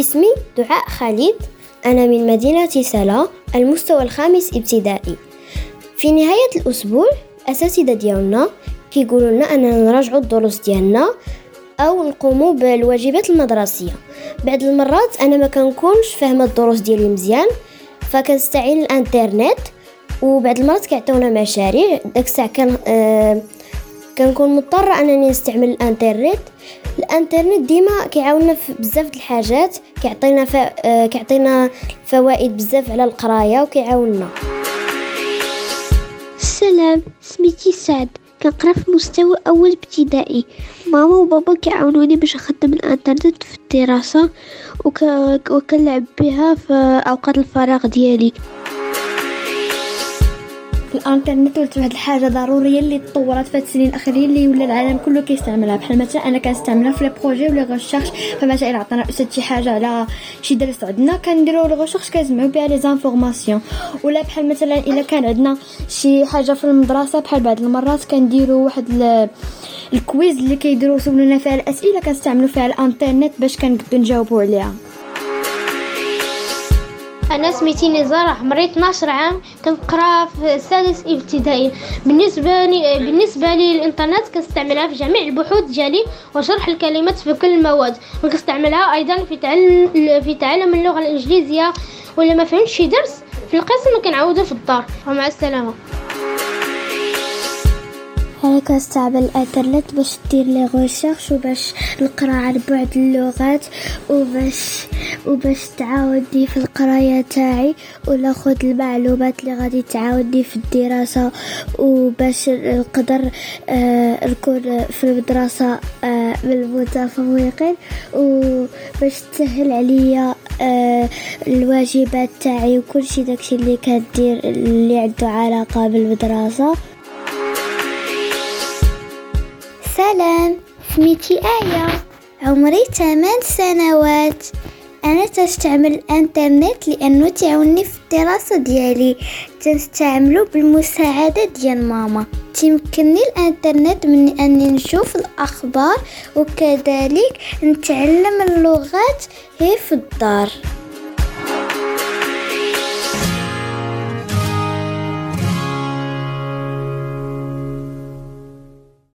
اسمي دعاء خالد. أنا من مدينة سلا المستوى الخامس ابتدائي. في نهاية الأسبوع الأساتذة ديالنا كيقولوا لنا أننا نراجعوا الدروس ديالنا أو نقوموا بالواجبات المدرسية. بعض المرات أنا ما كنكونش فاهمة الدروس ديالي مزيان فكنستعين الإنترنت وبعض المرات كيعطيونا مشاريع. داك الساعة كان آه كنكون مضطرة أنني نستعمل الإنترنت. الانترنت ديما كيعاوننا في بزاف د الحاجات كيعطينا ف... آه كيعطينا فوائد بزاف على القراية وكيعاوننا. السلام سميتي سعد كنقرا في مستوى أول ابتدائي. ماما وبابا كيعاونوني باش نخدم الانترنت في الدراسة وك... وكنلعب بها في أوقات الفراغ ديالي. الانترنت ولات واحد الحاجة ضروريه اللي تطورت في السنين الاخيره اللي ولا العالم كله كيستعملها. بحال مثلا أنا كنستعملها في les projets ولا recherches فمثلا إلا عطانا أستاذ شي حاجة على شي درس عندنا كنديرو les recherches كنجمعو بها les informations ولا بحال مثلا إلا كان عندنا شي حاجة في المدرسة بحال بعض المرات كنديرو واحد ال quiz اللي كيديرو يسولونا فيها الأسئلة كنستعملو فيها الإنترنت باش كنقدو نجاوبو عليها. أنا سميتي نزار عمري 12 عام كنقرأ في السادس ابتدائي. بالنسبة لي بالنسبة لي الإنترنت كنستعملها في جميع البحوث ديالي وشرح الكلمات في كل المواد. وكنستعملها أيضا في تعلم في تعلم اللغة الإنجليزية. ولا ما فهمتش شي درس في القسم كنعاودو في الدار. ومع السلامة. أنا كنستعمل الانترنت باش دير les recherches وباش نقرأ على بعد اللغات وباش وباش تعاوني في القراية تاعي وناخذ المعلومات اللي غادي تعاوني في الدراسة وباش نقدر آه نكون في المدرسة آه من المتفوقين وباش تسهل عليا آه الواجبات تاعي وكلشي داكشي اللي كندير اللي عنده علاقة بالمدرسة. سلام سميتي آية. عمري 8 سنوات. أنا تستعمل الإنترنت لأنه تعاوني في الدراسة ديالي. تنستعملو بالمساعدة ديال ماما. تيمكنني الإنترنت من أني نشوف الأخبار وكذلك نتعلم اللغات هي في الدار.